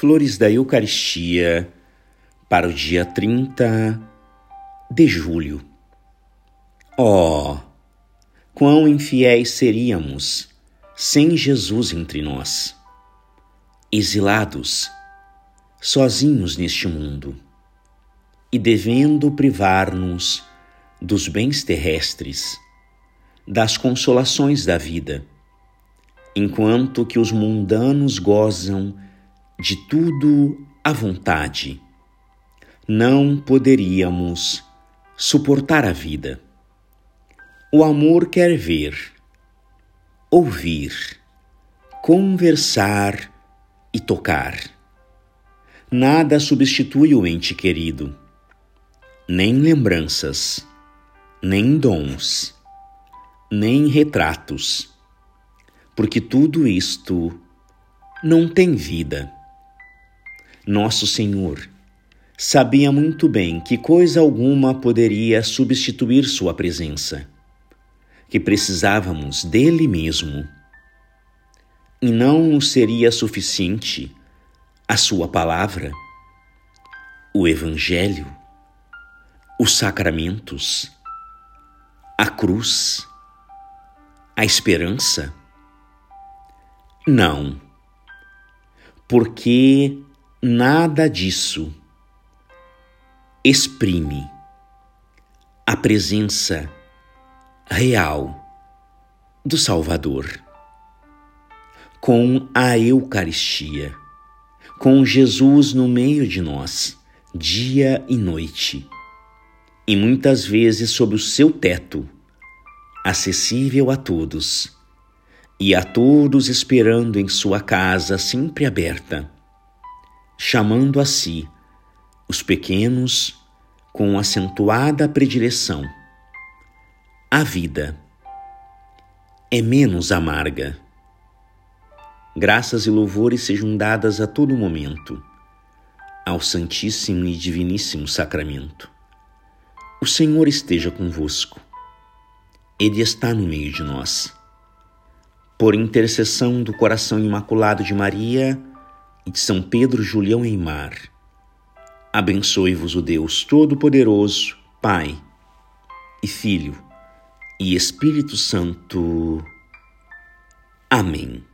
Flores da Eucaristia para o dia 30 de julho. Oh, quão infiéis seríamos sem Jesus entre nós, exilados, sozinhos neste mundo e devendo privar-nos dos bens terrestres, das consolações da vida, enquanto que os mundanos gozam de tudo à vontade. Não poderíamos suportar a vida. O amor quer ver, ouvir, conversar e tocar. Nada substitui o ente querido, nem lembranças, nem dons, nem retratos, porque tudo isto não tem vida. Nosso Senhor sabia muito bem que coisa alguma poderia substituir Sua presença, que precisávamos dele mesmo. E não seria suficiente a Sua palavra, o Evangelho, os sacramentos, a cruz, a esperança? Não, porque nada disso exprime a presença real do Salvador. Com a Eucaristia, com Jesus no meio de nós, dia e noite, e muitas vezes sob o seu teto, acessível a todos, e a todos esperando em sua casa sempre aberta chamando a si os pequenos com acentuada predileção. A vida é menos amarga. Graças e louvores sejam dadas a todo momento ao Santíssimo e Diviníssimo Sacramento. O Senhor esteja convosco. Ele está no meio de nós. Por intercessão do coração imaculado de Maria, de São Pedro Julião Eimar. Abençoe-vos o Deus Todo-Poderoso, Pai e Filho e Espírito Santo. Amém.